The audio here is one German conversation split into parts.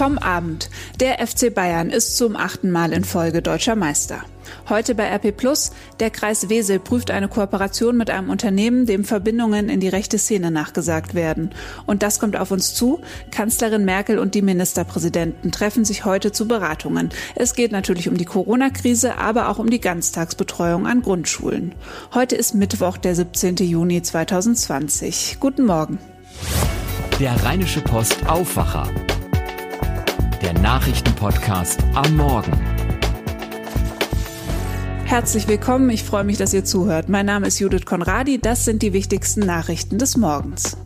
Vom Abend. Der FC Bayern ist zum achten Mal in Folge deutscher Meister. Heute bei RP Plus. Der Kreis Wesel prüft eine Kooperation mit einem Unternehmen, dem Verbindungen in die rechte Szene nachgesagt werden. Und das kommt auf uns zu. Kanzlerin Merkel und die Ministerpräsidenten treffen sich heute zu Beratungen. Es geht natürlich um die Corona-Krise, aber auch um die Ganztagsbetreuung an Grundschulen. Heute ist Mittwoch, der 17. Juni 2020. Guten Morgen. Der Rheinische Post Aufwacher der Nachrichtenpodcast am Morgen. Herzlich willkommen, ich freue mich, dass ihr zuhört. Mein Name ist Judith Konradi, das sind die wichtigsten Nachrichten des Morgens.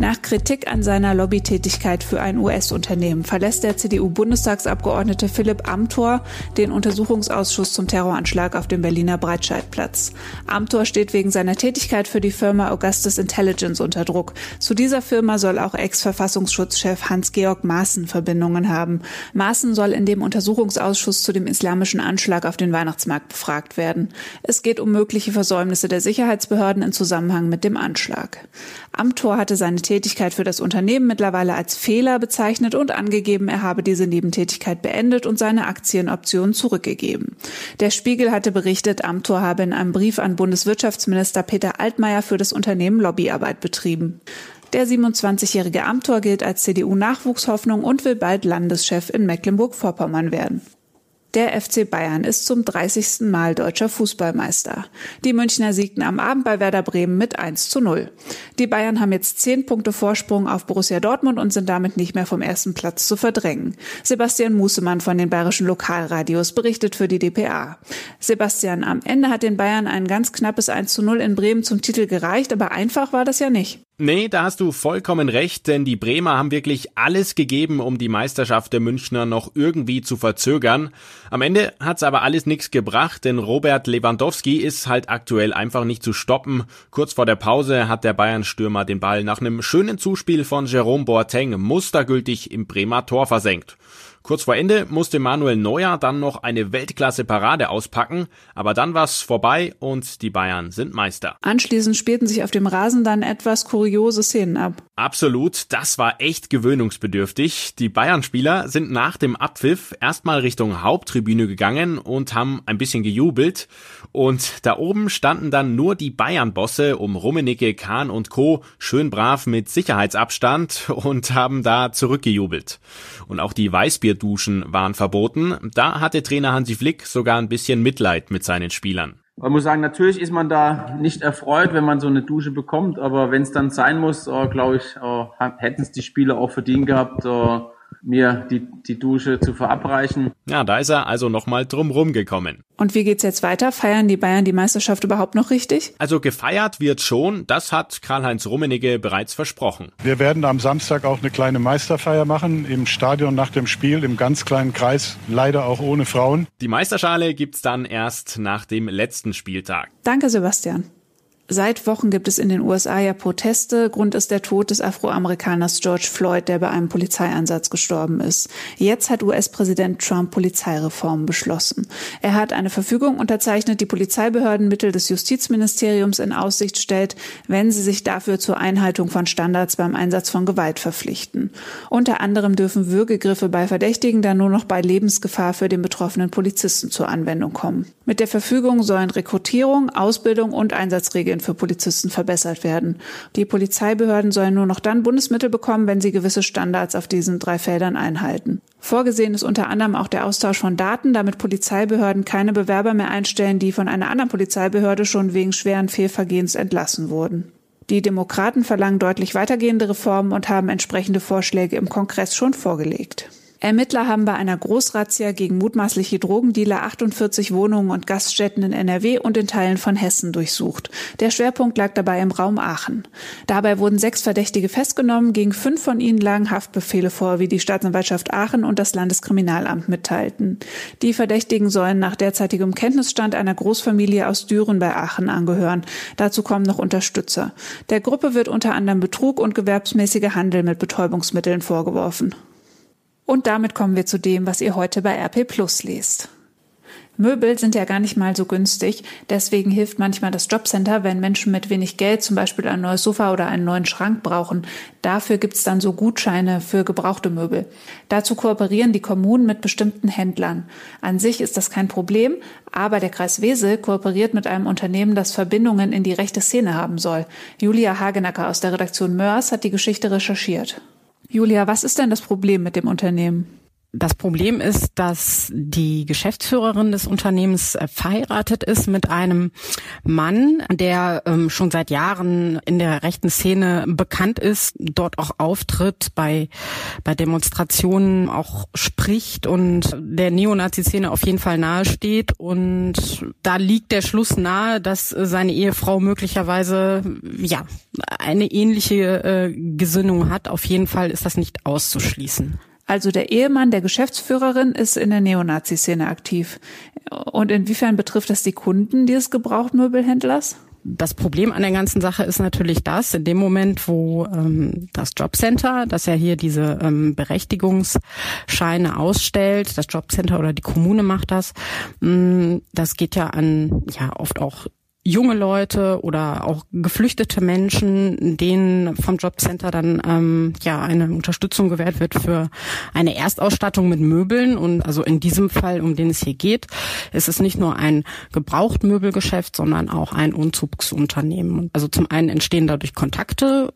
Nach Kritik an seiner Lobbytätigkeit für ein US-Unternehmen verlässt der CDU-Bundestagsabgeordnete Philipp Amthor den Untersuchungsausschuss zum Terroranschlag auf dem Berliner Breitscheidplatz. Amthor steht wegen seiner Tätigkeit für die Firma Augustus Intelligence unter Druck. Zu dieser Firma soll auch Ex-Verfassungsschutzchef Hans-Georg Maaßen Verbindungen haben. Maaßen soll in dem Untersuchungsausschuss zu dem islamischen Anschlag auf den Weihnachtsmarkt befragt werden. Es geht um mögliche Versäumnisse der Sicherheitsbehörden in Zusammenhang mit dem Anschlag. Amthor hatte seine Tätigkeit für das Unternehmen mittlerweile als Fehler bezeichnet und angegeben, er habe diese Nebentätigkeit beendet und seine Aktienoptionen zurückgegeben. Der Spiegel hatte berichtet, Amthor habe in einem Brief an Bundeswirtschaftsminister Peter Altmaier für das Unternehmen Lobbyarbeit betrieben. Der 27-jährige Amthor gilt als CDU-Nachwuchshoffnung und will bald Landeschef in Mecklenburg-Vorpommern werden. Der FC Bayern ist zum 30. Mal deutscher Fußballmeister. Die Münchner siegten am Abend bei Werder Bremen mit 1 zu 0. Die Bayern haben jetzt 10 Punkte Vorsprung auf Borussia Dortmund und sind damit nicht mehr vom ersten Platz zu verdrängen. Sebastian Musemann von den bayerischen Lokalradios berichtet für die DPA. Sebastian, am Ende hat den Bayern ein ganz knappes 1 zu 0 in Bremen zum Titel gereicht, aber einfach war das ja nicht. Nee, da hast du vollkommen recht, denn die Bremer haben wirklich alles gegeben, um die Meisterschaft der Münchner noch irgendwie zu verzögern. Am Ende hat's aber alles nichts gebracht, denn Robert Lewandowski ist halt aktuell einfach nicht zu stoppen. Kurz vor der Pause hat der Bayern-Stürmer den Ball nach einem schönen Zuspiel von Jerome Boateng mustergültig im Bremer Tor versenkt. Kurz vor Ende musste Manuel Neuer dann noch eine Weltklasse-Parade auspacken, aber dann war's vorbei und die Bayern sind Meister. Anschließend spielten sich auf dem Rasen dann etwas kuriose Szenen ab. Absolut, das war echt gewöhnungsbedürftig. Die Bayern-Spieler sind nach dem Abpfiff erstmal Richtung Haupttribüne gegangen und haben ein bisschen gejubelt. Und da oben standen dann nur die Bayern-Bosse um Rummenigge, Kahn und Co. schön brav mit Sicherheitsabstand und haben da zurückgejubelt. Und auch die Weißbierduschen waren verboten. Da hatte Trainer Hansi Flick sogar ein bisschen Mitleid mit seinen Spielern. Man muss sagen, natürlich ist man da nicht erfreut, wenn man so eine Dusche bekommt, aber wenn es dann sein muss, äh, glaube ich, äh, hätten es die Spieler auch verdient gehabt, äh, mir die, die Dusche zu verabreichen. Ja, da ist er also nochmal drumrum gekommen. Und wie geht's jetzt weiter? Feiern die Bayern die Meisterschaft überhaupt noch richtig? Also gefeiert wird schon, das hat Karl-Heinz Rummenigge bereits versprochen. Wir werden am Samstag auch eine kleine Meisterfeier machen im Stadion nach dem Spiel im ganz kleinen Kreis, leider auch ohne Frauen. Die Meisterschale gibt's dann erst nach dem letzten Spieltag. Danke, Sebastian. Seit Wochen gibt es in den USA ja Proteste. Grund ist der Tod des Afroamerikaners George Floyd, der bei einem Polizeieinsatz gestorben ist. Jetzt hat US-Präsident Trump Polizeireformen beschlossen. Er hat eine Verfügung unterzeichnet, die Polizeibehörden Mittel des Justizministeriums in Aussicht stellt, wenn sie sich dafür zur Einhaltung von Standards beim Einsatz von Gewalt verpflichten. Unter anderem dürfen Würgegriffe bei Verdächtigen dann nur noch bei Lebensgefahr für den betroffenen Polizisten zur Anwendung kommen. Mit der Verfügung sollen Rekrutierung, Ausbildung und Einsatzregeln Regeln für Polizisten verbessert werden. Die Polizeibehörden sollen nur noch dann Bundesmittel bekommen, wenn sie gewisse Standards auf diesen drei Feldern einhalten. Vorgesehen ist unter anderem auch der Austausch von Daten, damit Polizeibehörden keine Bewerber mehr einstellen, die von einer anderen Polizeibehörde schon wegen schweren Fehlvergehens entlassen wurden. Die Demokraten verlangen deutlich weitergehende Reformen und haben entsprechende Vorschläge im Kongress schon vorgelegt. Ermittler haben bei einer Großrazzia gegen mutmaßliche Drogendealer 48 Wohnungen und Gaststätten in NRW und in Teilen von Hessen durchsucht. Der Schwerpunkt lag dabei im Raum Aachen. Dabei wurden sechs Verdächtige festgenommen, gegen fünf von ihnen lagen Haftbefehle vor, wie die Staatsanwaltschaft Aachen und das Landeskriminalamt mitteilten. Die Verdächtigen sollen nach derzeitigem Kenntnisstand einer Großfamilie aus Düren bei Aachen angehören. Dazu kommen noch Unterstützer. Der Gruppe wird unter anderem Betrug und gewerbsmäßiger Handel mit Betäubungsmitteln vorgeworfen. Und damit kommen wir zu dem, was ihr heute bei RP Plus lest. Möbel sind ja gar nicht mal so günstig. Deswegen hilft manchmal das Jobcenter, wenn Menschen mit wenig Geld zum Beispiel ein neues Sofa oder einen neuen Schrank brauchen. Dafür gibt's dann so Gutscheine für gebrauchte Möbel. Dazu kooperieren die Kommunen mit bestimmten Händlern. An sich ist das kein Problem, aber der Kreis Wesel kooperiert mit einem Unternehmen, das Verbindungen in die rechte Szene haben soll. Julia Hagenacker aus der Redaktion Mörs hat die Geschichte recherchiert. Julia, was ist denn das Problem mit dem Unternehmen? Das Problem ist, dass die Geschäftsführerin des Unternehmens äh, verheiratet ist mit einem Mann, der ähm, schon seit Jahren in der rechten Szene bekannt ist, dort auch auftritt, bei, bei Demonstrationen auch spricht und der Neonazi-Szene auf jeden Fall nahesteht. Und da liegt der Schluss nahe, dass seine Ehefrau möglicherweise ja eine ähnliche äh, Gesinnung hat. Auf jeden Fall ist das nicht auszuschließen. Also der Ehemann der Geschäftsführerin ist in der Neonazi-Szene aktiv. Und inwiefern betrifft das die Kunden dieses Gebrauchtmöbelhändlers? Das Problem an der ganzen Sache ist natürlich das, in dem Moment, wo ähm, das Jobcenter, das ja hier diese ähm, Berechtigungsscheine ausstellt, das Jobcenter oder die Kommune macht das, mh, mm, das geht ja an ja oft auch junge Leute oder auch geflüchtete Menschen, denen vom Jobcenter dann ähm, ja eine Unterstützung gewährt wird für eine Erstausstattung mit Möbeln. Und also in diesem Fall, um den es hier geht, ist es nicht nur ein Gebrauchtmöbelgeschäft, sondern auch ein Umzugsunternehmen. Also zum einen entstehen dadurch Kontakte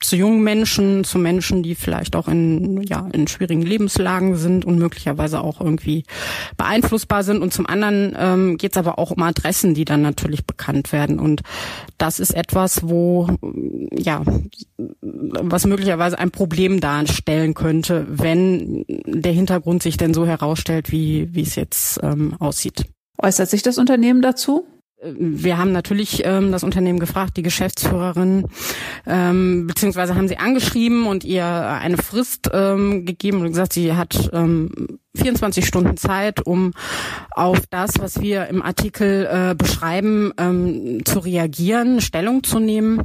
zu jungen Menschen, zu Menschen, die vielleicht auch in, ja, in schwierigen Lebenslagen sind und möglicherweise auch irgendwie beeinflussbar sind. Und zum anderen ähm, geht es aber auch um Adressen, die dann natürlich bekannt werden. Und das ist etwas, wo, ja, was möglicherweise ein Problem darstellen könnte, wenn der Hintergrund sich denn so herausstellt, wie, wie es jetzt ähm, aussieht. Äußert sich das Unternehmen dazu? Wir haben natürlich ähm, das Unternehmen gefragt, die Geschäftsführerin, ähm, beziehungsweise haben sie angeschrieben und ihr eine Frist ähm, gegeben und gesagt, sie hat ähm, 24 Stunden Zeit, um auf das, was wir im Artikel äh, beschreiben, ähm, zu reagieren, Stellung zu nehmen.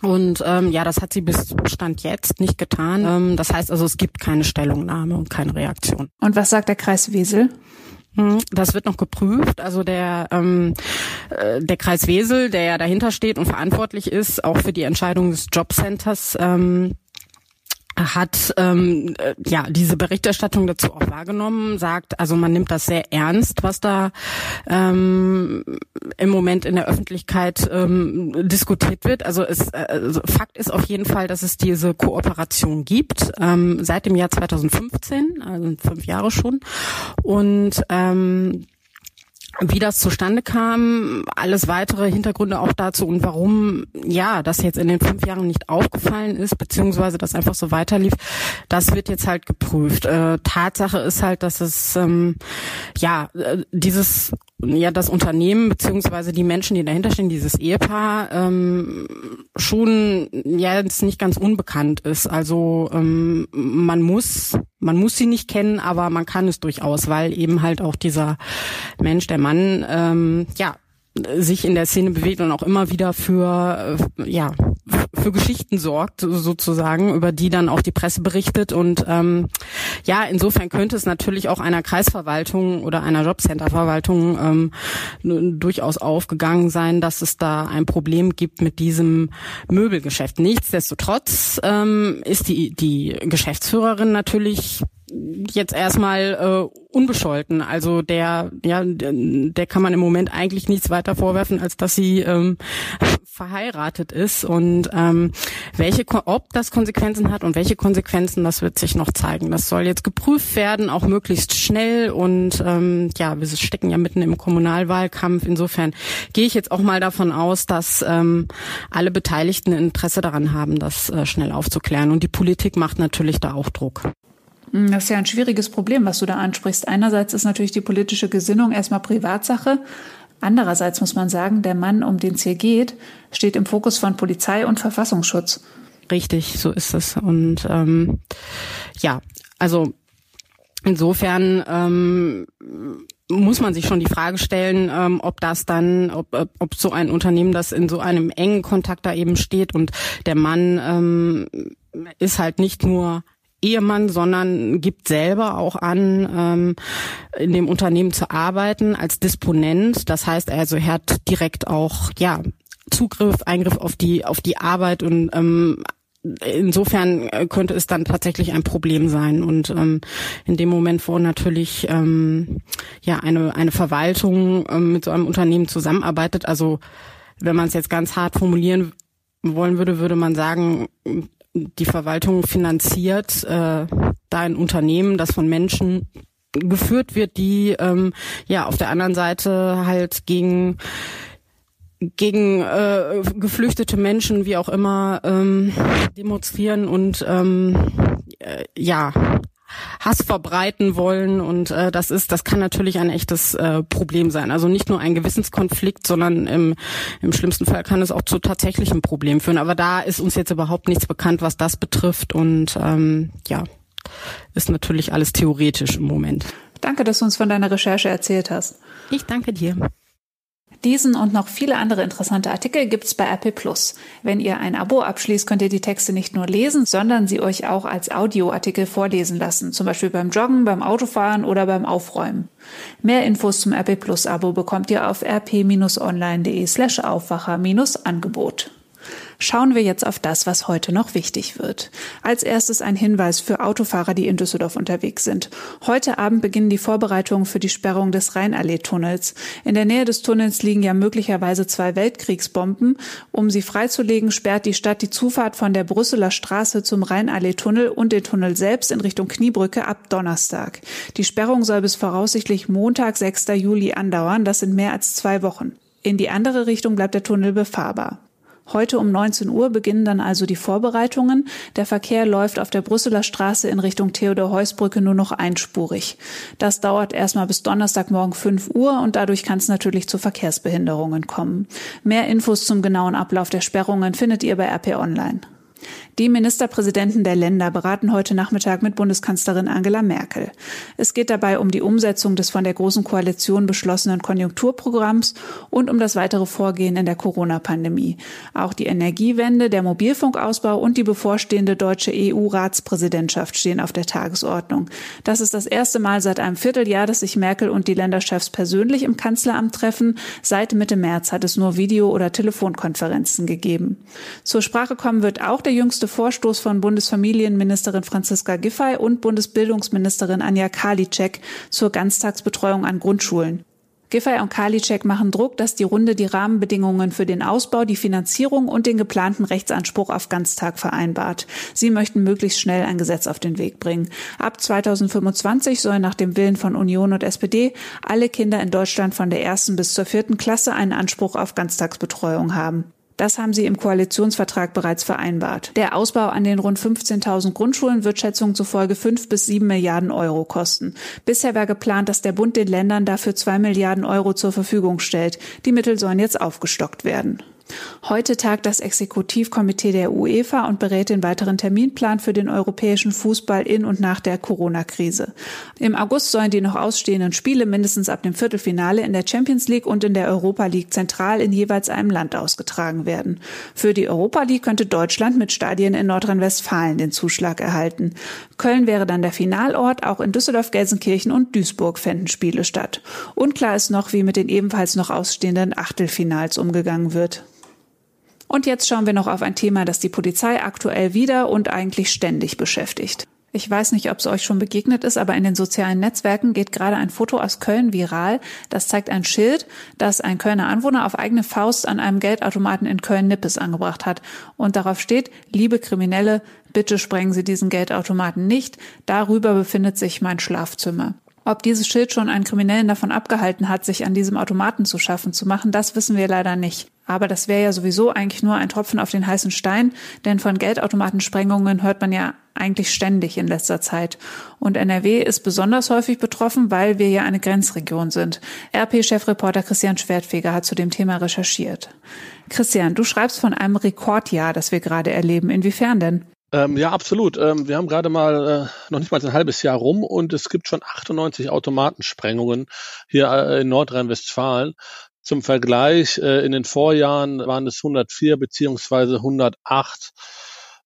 Und ähm, ja, das hat sie bis Stand jetzt nicht getan. Ähm, das heißt also, es gibt keine Stellungnahme und keine Reaktion. Und was sagt der Kreis Wesel? Hm, das wird noch geprüft. Also der, ähm, äh, der Kreis Wesel, der ja dahinter steht und verantwortlich ist, auch für die Entscheidung des Jobcenters, ähm, hat ähm, äh, ja diese Berichterstattung dazu auch wahrgenommen, sagt, also man nimmt das sehr ernst, was da ähm, im Moment in der Öffentlichkeit ähm, diskutiert wird. Also, es, äh, also Fakt ist auf jeden Fall, dass es diese Kooperation gibt ähm, seit dem Jahr 2015, also fünf Jahre schon, und ähm, wie das zustande kam, alles weitere Hintergründe auch dazu und warum ja das jetzt in den fünf Jahren nicht aufgefallen ist, beziehungsweise das einfach so weiterlief, das wird jetzt halt geprüft. Äh, Tatsache ist halt, dass es ähm, ja äh, dieses ja das Unternehmen beziehungsweise die Menschen, die dahinter stehen, dieses Ehepaar ähm, schon ja jetzt nicht ganz unbekannt ist. Also ähm, man muss man muss sie nicht kennen, aber man kann es durchaus, weil eben halt auch dieser Mensch, der Mann, ähm, ja sich in der Szene bewegt und auch immer wieder für äh, ja für Geschichten sorgt sozusagen, über die dann auch die Presse berichtet und ähm, ja insofern könnte es natürlich auch einer Kreisverwaltung oder einer Jobcenterverwaltung ähm, durchaus aufgegangen sein, dass es da ein Problem gibt mit diesem Möbelgeschäft. Nichtsdestotrotz ähm, ist die die Geschäftsführerin natürlich jetzt erstmal äh, unbescholten. Also der, ja, der kann man im Moment eigentlich nichts weiter vorwerfen, als dass sie ähm, verheiratet ist. Und ähm, welche, ob das Konsequenzen hat und welche Konsequenzen, das wird sich noch zeigen. Das soll jetzt geprüft werden, auch möglichst schnell. Und ähm, ja, wir stecken ja mitten im Kommunalwahlkampf. Insofern gehe ich jetzt auch mal davon aus, dass ähm, alle Beteiligten Interesse daran haben, das äh, schnell aufzuklären. Und die Politik macht natürlich da auch Druck. Hm, das ist ja ein schwieriges Problem, was du da ansprichst. Einerseits ist natürlich die politische Gesinnung erstmal Privatsache. Andererseits muss man sagen, der Mann, um den es hier geht, steht im Fokus von Polizei und Verfassungsschutz. Richtig, so ist es. Und ähm, ja, also insofern ähm, muss man sich schon die Frage stellen, ähm, ob das dann, ob, ob so ein Unternehmen, das in so einem engen Kontakt da eben steht und der Mann ähm, ist halt nicht nur Ehemann, sondern gibt selber auch an, ähm, in dem Unternehmen zu arbeiten als Disponent. Das heißt also, er hat direkt auch ja Zugriff, Eingriff auf die auf die Arbeit und ähm, insofern äh, könnte es dann tatsächlich ein Problem sein. Und ähm, in dem Moment, wo natürlich ähm, ja eine eine Verwaltung ähm, mit so einem Unternehmen zusammenarbeitet, also wenn man es jetzt ganz hart formulieren wollen würde, würde man sagen, die Verwaltung finanziert äh, da ein Unternehmen, das von Menschen geführt wird, die ähm, ja auf der anderen Seite halt gegen gegen äh, geflüchtete Menschen, wie auch immer, ähm, demonstrieren und ähm, äh, ja Hass verbreiten wollen und äh, das ist, das kann natürlich ein echtes äh, Problem sein. Also nicht nur ein Gewissenskonflikt, sondern im, im schlimmsten Fall kann es auch zu tatsächlichen Problemen führen. Aber da ist uns jetzt überhaupt nichts bekannt, was das betrifft und ähm, ja, ist natürlich alles theoretisch im Moment. Danke, dass du uns von deiner Recherche erzählt hast. Ich danke dir. Diesen und noch viele andere interessante Artikel gibt's bei Apple Plus. Wenn ihr ein Abo abschließt, könnt ihr die Texte nicht nur lesen, sondern sie euch auch als Audioartikel vorlesen lassen, zum Beispiel beim Joggen, beim Autofahren oder beim Aufräumen. Mehr Infos zum Apple Plus Abo bekommt ihr auf rp-online.de slash Aufwacher-Angebot. Schauen wir jetzt auf das, was heute noch wichtig wird. Als erstes ein Hinweis für Autofahrer, die in Düsseldorf unterwegs sind. Heute Abend beginnen die Vorbereitungen für die Sperrung des Rheinallee-Tunnels. In der Nähe des Tunnels liegen ja möglicherweise zwei Weltkriegsbomben. Um sie freizulegen, sperrt die Stadt die Zufahrt von der Brüsseler Straße zum Rheinallee-Tunnel und den Tunnel selbst in Richtung Kniebrücke ab Donnerstag. Die Sperrung soll bis voraussichtlich Montag, 6. Juli andauern. Das sind mehr als zwei Wochen. In die andere Richtung bleibt der Tunnel befahrbar. Heute um 19 Uhr beginnen dann also die Vorbereitungen. Der Verkehr läuft auf der Brüsseler Straße in Richtung Theodor-Heuss-Brücke nur noch einspurig. Das dauert erstmal bis Donnerstagmorgen 5 Uhr und dadurch kann es natürlich zu Verkehrsbehinderungen kommen. Mehr Infos zum genauen Ablauf der Sperrungen findet ihr bei RP Online. Die Ministerpräsidenten der Länder beraten heute Nachmittag mit Bundeskanzlerin Angela Merkel. Es geht dabei um die Umsetzung des von der Großen Koalition beschlossenen Konjunkturprogramms und um das weitere Vorgehen in der Corona-Pandemie. Auch die Energiewende, der Mobilfunkausbau und die bevorstehende deutsche EU-Ratspräsidentschaft stehen auf der Tagesordnung. Das ist das erste Mal seit einem Vierteljahr, dass sich Merkel und die Länderchefs persönlich im Kanzleramt treffen. Seit Mitte März hat es nur Video- oder Telefonkonferenzen gegeben. Zur Sprache kommen wird auch der jüngste Vorstoß von Bundesfamilienministerin Franziska Giffey und Bundesbildungsministerin Anja Karliczek zur Ganztagsbetreuung an Grundschulen. Giffey und Karliczek machen Druck, dass die Runde die Rahmenbedingungen für den Ausbau, die Finanzierung und den geplanten Rechtsanspruch auf Ganztag vereinbart. Sie möchten möglichst schnell ein Gesetz auf den Weg bringen. Ab 2025 sollen nach dem Willen von Union und SPD alle Kinder in Deutschland von der ersten bis zur vierten Klasse einen Anspruch auf Ganztagsbetreuung haben. Das haben sie im Koalitionsvertrag bereits vereinbart. Der Ausbau an den rund 15.000 Grundschulen wird Schätzungen zufolge fünf bis sieben Milliarden Euro kosten. Bisher war geplant, dass der Bund den Ländern dafür zwei Milliarden Euro zur Verfügung stellt. Die Mittel sollen jetzt aufgestockt werden. Heute tagt das Exekutivkomitee der UEFA und berät den weiteren Terminplan für den europäischen Fußball in und nach der Corona-Krise. Im August sollen die noch ausstehenden Spiele mindestens ab dem Viertelfinale in der Champions League und in der Europa League zentral in jeweils einem Land ausgetragen werden. Für die Europa League könnte Deutschland mit Stadien in Nordrhein-Westfalen den Zuschlag erhalten. Köln wäre dann der Finalort, auch in Düsseldorf, Gelsenkirchen und Duisburg fänden Spiele statt. Unklar ist noch, wie mit den ebenfalls noch ausstehenden Achtelfinals umgegangen wird. Und jetzt schauen wir noch auf ein Thema, das die Polizei aktuell wieder und eigentlich ständig beschäftigt. Ich weiß nicht, ob es euch schon begegnet ist, aber in den sozialen Netzwerken geht gerade ein Foto aus Köln viral. Das zeigt ein Schild, das ein Kölner Anwohner auf eigene Faust an einem Geldautomaten in Köln-Nippes angebracht hat. Und darauf steht, liebe Kriminelle, bitte sprengen Sie diesen Geldautomaten nicht. Darüber befindet sich mein Schlafzimmer. Ob dieses Schild schon einen Kriminellen davon abgehalten hat, sich an diesem Automaten zu schaffen zu machen, das wissen wir leider nicht. Aber das wäre ja sowieso eigentlich nur ein Tropfen auf den heißen Stein, denn von Geldautomatensprengungen hört man ja eigentlich ständig in letzter Zeit. Und NRW ist besonders häufig betroffen, weil wir ja eine Grenzregion sind. RP-Chefreporter Christian Schwertfeger hat zu dem Thema recherchiert. Christian, du schreibst von einem Rekordjahr, das wir gerade erleben. Inwiefern denn? Ähm, ja, absolut. Ähm, wir haben gerade mal äh, noch nicht mal ein halbes Jahr rum und es gibt schon 98 Automatensprengungen hier äh, in Nordrhein-Westfalen. Zum Vergleich, äh, in den Vorjahren waren es 104 beziehungsweise 108.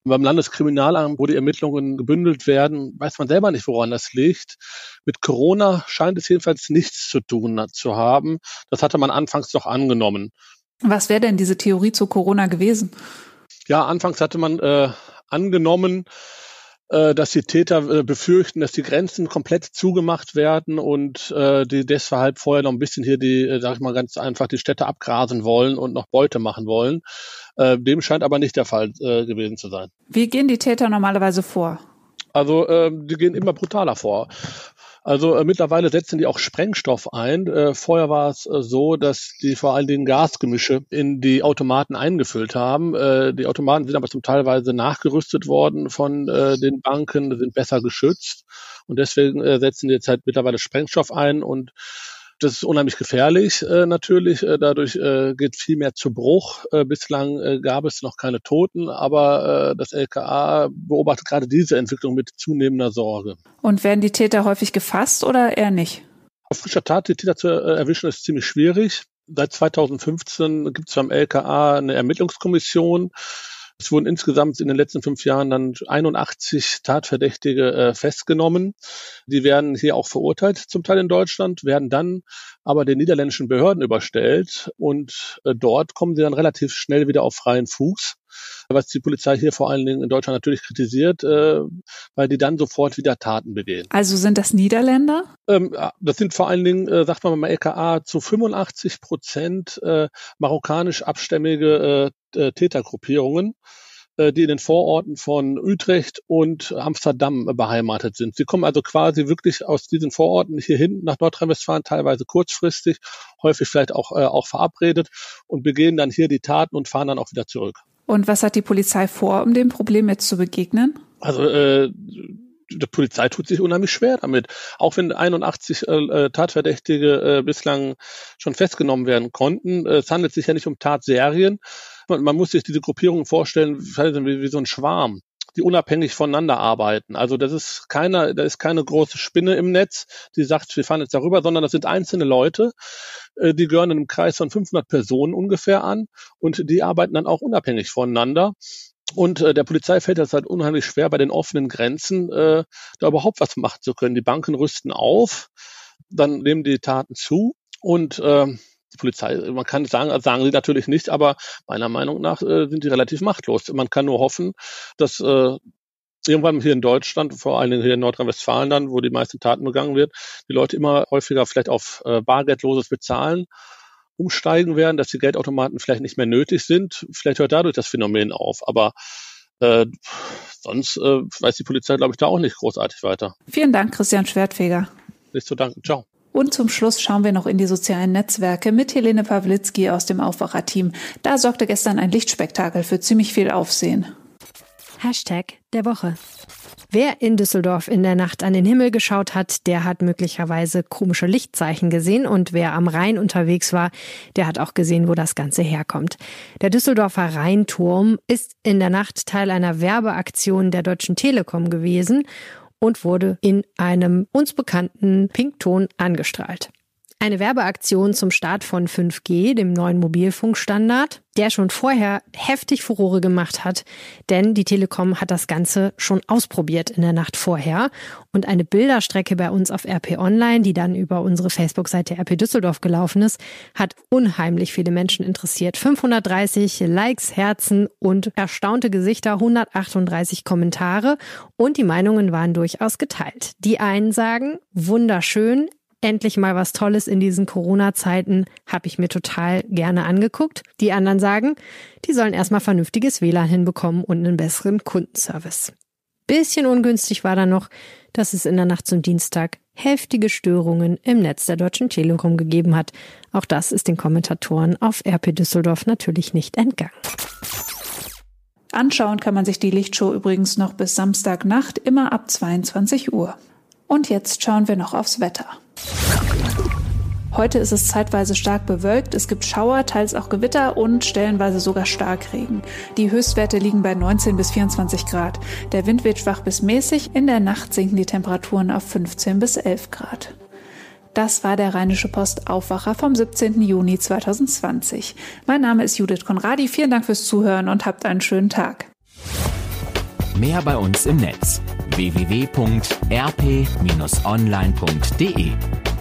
Beim Landeskriminalamt, wo die Ermittlungen gebündelt werden, weiß man selber nicht, woran das liegt. Mit Corona scheint es jedenfalls nichts zu tun zu haben. Das hatte man anfangs doch angenommen. Was wäre denn diese Theorie zu Corona gewesen? Ja, anfangs hatte man äh, angenommen, äh, dass die Täter äh, befürchten, dass die Grenzen komplett zugemacht werden und äh, die deshalb vorher noch ein bisschen hier die, äh, sag ich mal ganz einfach, die Städte abgrasen wollen und noch Beute machen wollen. Äh, dem scheint aber nicht der Fall äh, gewesen zu sein. Wie gehen die Täter normalerweise vor? Also äh, die gehen immer brutaler vor. Also äh, mittlerweile setzen die auch Sprengstoff ein. Äh, vorher war es äh, so, dass die vor allen Dingen Gasgemische in die Automaten eingefüllt haben. Äh, die Automaten sind aber zum Teilweise nachgerüstet worden von äh, den Banken, sind besser geschützt und deswegen äh, setzen die jetzt halt mittlerweile Sprengstoff ein und das ist unheimlich gefährlich äh, natürlich. Äh, dadurch äh, geht viel mehr zu Bruch. Äh, bislang äh, gab es noch keine Toten, aber äh, das LKA beobachtet gerade diese Entwicklung mit zunehmender Sorge. Und werden die Täter häufig gefasst oder eher nicht? Auf frischer Tat die Täter zu äh, erwischen ist ziemlich schwierig. Seit 2015 gibt es beim LKA eine Ermittlungskommission, es wurden insgesamt in den letzten fünf Jahren dann 81 Tatverdächtige äh, festgenommen. Die werden hier auch verurteilt, zum Teil in Deutschland, werden dann aber den niederländischen Behörden überstellt und äh, dort kommen sie dann relativ schnell wieder auf freien Fuß was die Polizei hier vor allen Dingen in Deutschland natürlich kritisiert, äh, weil die dann sofort wieder Taten begehen. Also sind das Niederländer? Ähm, das sind vor allen Dingen, äh, sagt man mal LKA, zu 85 Prozent äh, marokkanisch abstämmige äh, äh Tätergruppierungen äh, die in den Vororten von Utrecht und Amsterdam beheimatet sind. Sie kommen also quasi wirklich aus diesen Vororten hier hinten nach Nordrhein-Westfalen, teilweise kurzfristig, häufig vielleicht auch, äh, auch verabredet und begehen dann hier die Taten und fahren dann auch wieder zurück. Und was hat die Polizei vor, um dem Problem jetzt zu begegnen? Also äh, die Polizei tut sich unheimlich schwer damit. Auch wenn 81 äh, äh, Tatverdächtige äh, bislang schon festgenommen werden konnten, äh, es handelt sich ja nicht um Tatserien. Man, man muss sich diese Gruppierungen vorstellen wie, wie so ein Schwarm die unabhängig voneinander arbeiten. Also das ist keine, da ist keine große Spinne im Netz, die sagt, wir fahren jetzt darüber, sondern das sind einzelne Leute, äh, die gehören in einem Kreis von 500 Personen ungefähr an und die arbeiten dann auch unabhängig voneinander. Und äh, der Polizei fällt das halt unheimlich schwer, bei den offenen Grenzen äh, da überhaupt was machen zu können. Die Banken rüsten auf, dann nehmen die Taten zu und äh, die Polizei, man kann sagen, sagen sie natürlich nicht, aber meiner Meinung nach äh, sind die relativ machtlos. Man kann nur hoffen, dass äh, irgendwann hier in Deutschland, vor allen Dingen hier in Nordrhein-Westfalen dann, wo die meisten Taten begangen wird, die Leute immer häufiger vielleicht auf äh, bargeldloses Bezahlen umsteigen werden, dass die Geldautomaten vielleicht nicht mehr nötig sind. Vielleicht hört dadurch das Phänomen auf, aber äh, sonst äh, weiß die Polizei, glaube ich, da auch nicht großartig weiter. Vielen Dank, Christian Schwertfeger. Nicht zu danken. Ciao. Und zum Schluss schauen wir noch in die sozialen Netzwerke mit Helene Pawlitzki aus dem Aufwacherteam. Da sorgte gestern ein Lichtspektakel für ziemlich viel Aufsehen. Hashtag der Woche. Wer in Düsseldorf in der Nacht an den Himmel geschaut hat, der hat möglicherweise komische Lichtzeichen gesehen und wer am Rhein unterwegs war, der hat auch gesehen, wo das Ganze herkommt. Der Düsseldorfer Rheinturm ist in der Nacht Teil einer Werbeaktion der Deutschen Telekom gewesen und wurde in einem uns bekannten Pinkton angestrahlt. Eine Werbeaktion zum Start von 5G, dem neuen Mobilfunkstandard, der schon vorher heftig Furore gemacht hat, denn die Telekom hat das Ganze schon ausprobiert in der Nacht vorher und eine Bilderstrecke bei uns auf RP Online, die dann über unsere Facebook-Seite RP Düsseldorf gelaufen ist, hat unheimlich viele Menschen interessiert. 530 Likes, Herzen und erstaunte Gesichter, 138 Kommentare und die Meinungen waren durchaus geteilt. Die einen sagen, wunderschön, endlich mal was Tolles in diesen Corona-Zeiten, habe ich mir total gerne angeguckt. Die anderen sagen, die sollen erstmal vernünftiges WLAN hinbekommen und einen besseren Kundenservice. Bisschen ungünstig war dann noch, dass es in der Nacht zum Dienstag heftige Störungen im Netz der Deutschen Telekom gegeben hat. Auch das ist den Kommentatoren auf RP Düsseldorf natürlich nicht entgangen. Anschauen kann man sich die Lichtshow übrigens noch bis Samstagnacht immer ab 22 Uhr. Und jetzt schauen wir noch aufs Wetter. Heute ist es zeitweise stark bewölkt, es gibt Schauer, teils auch Gewitter und stellenweise sogar Starkregen. Die Höchstwerte liegen bei 19 bis 24 Grad. Der Wind wird schwach bis mäßig, in der Nacht sinken die Temperaturen auf 15 bis 11 Grad. Das war der Rheinische Post Aufwacher vom 17. Juni 2020. Mein Name ist Judith Konradi, vielen Dank fürs Zuhören und habt einen schönen Tag. Mehr bei uns im Netz www.rp-online.de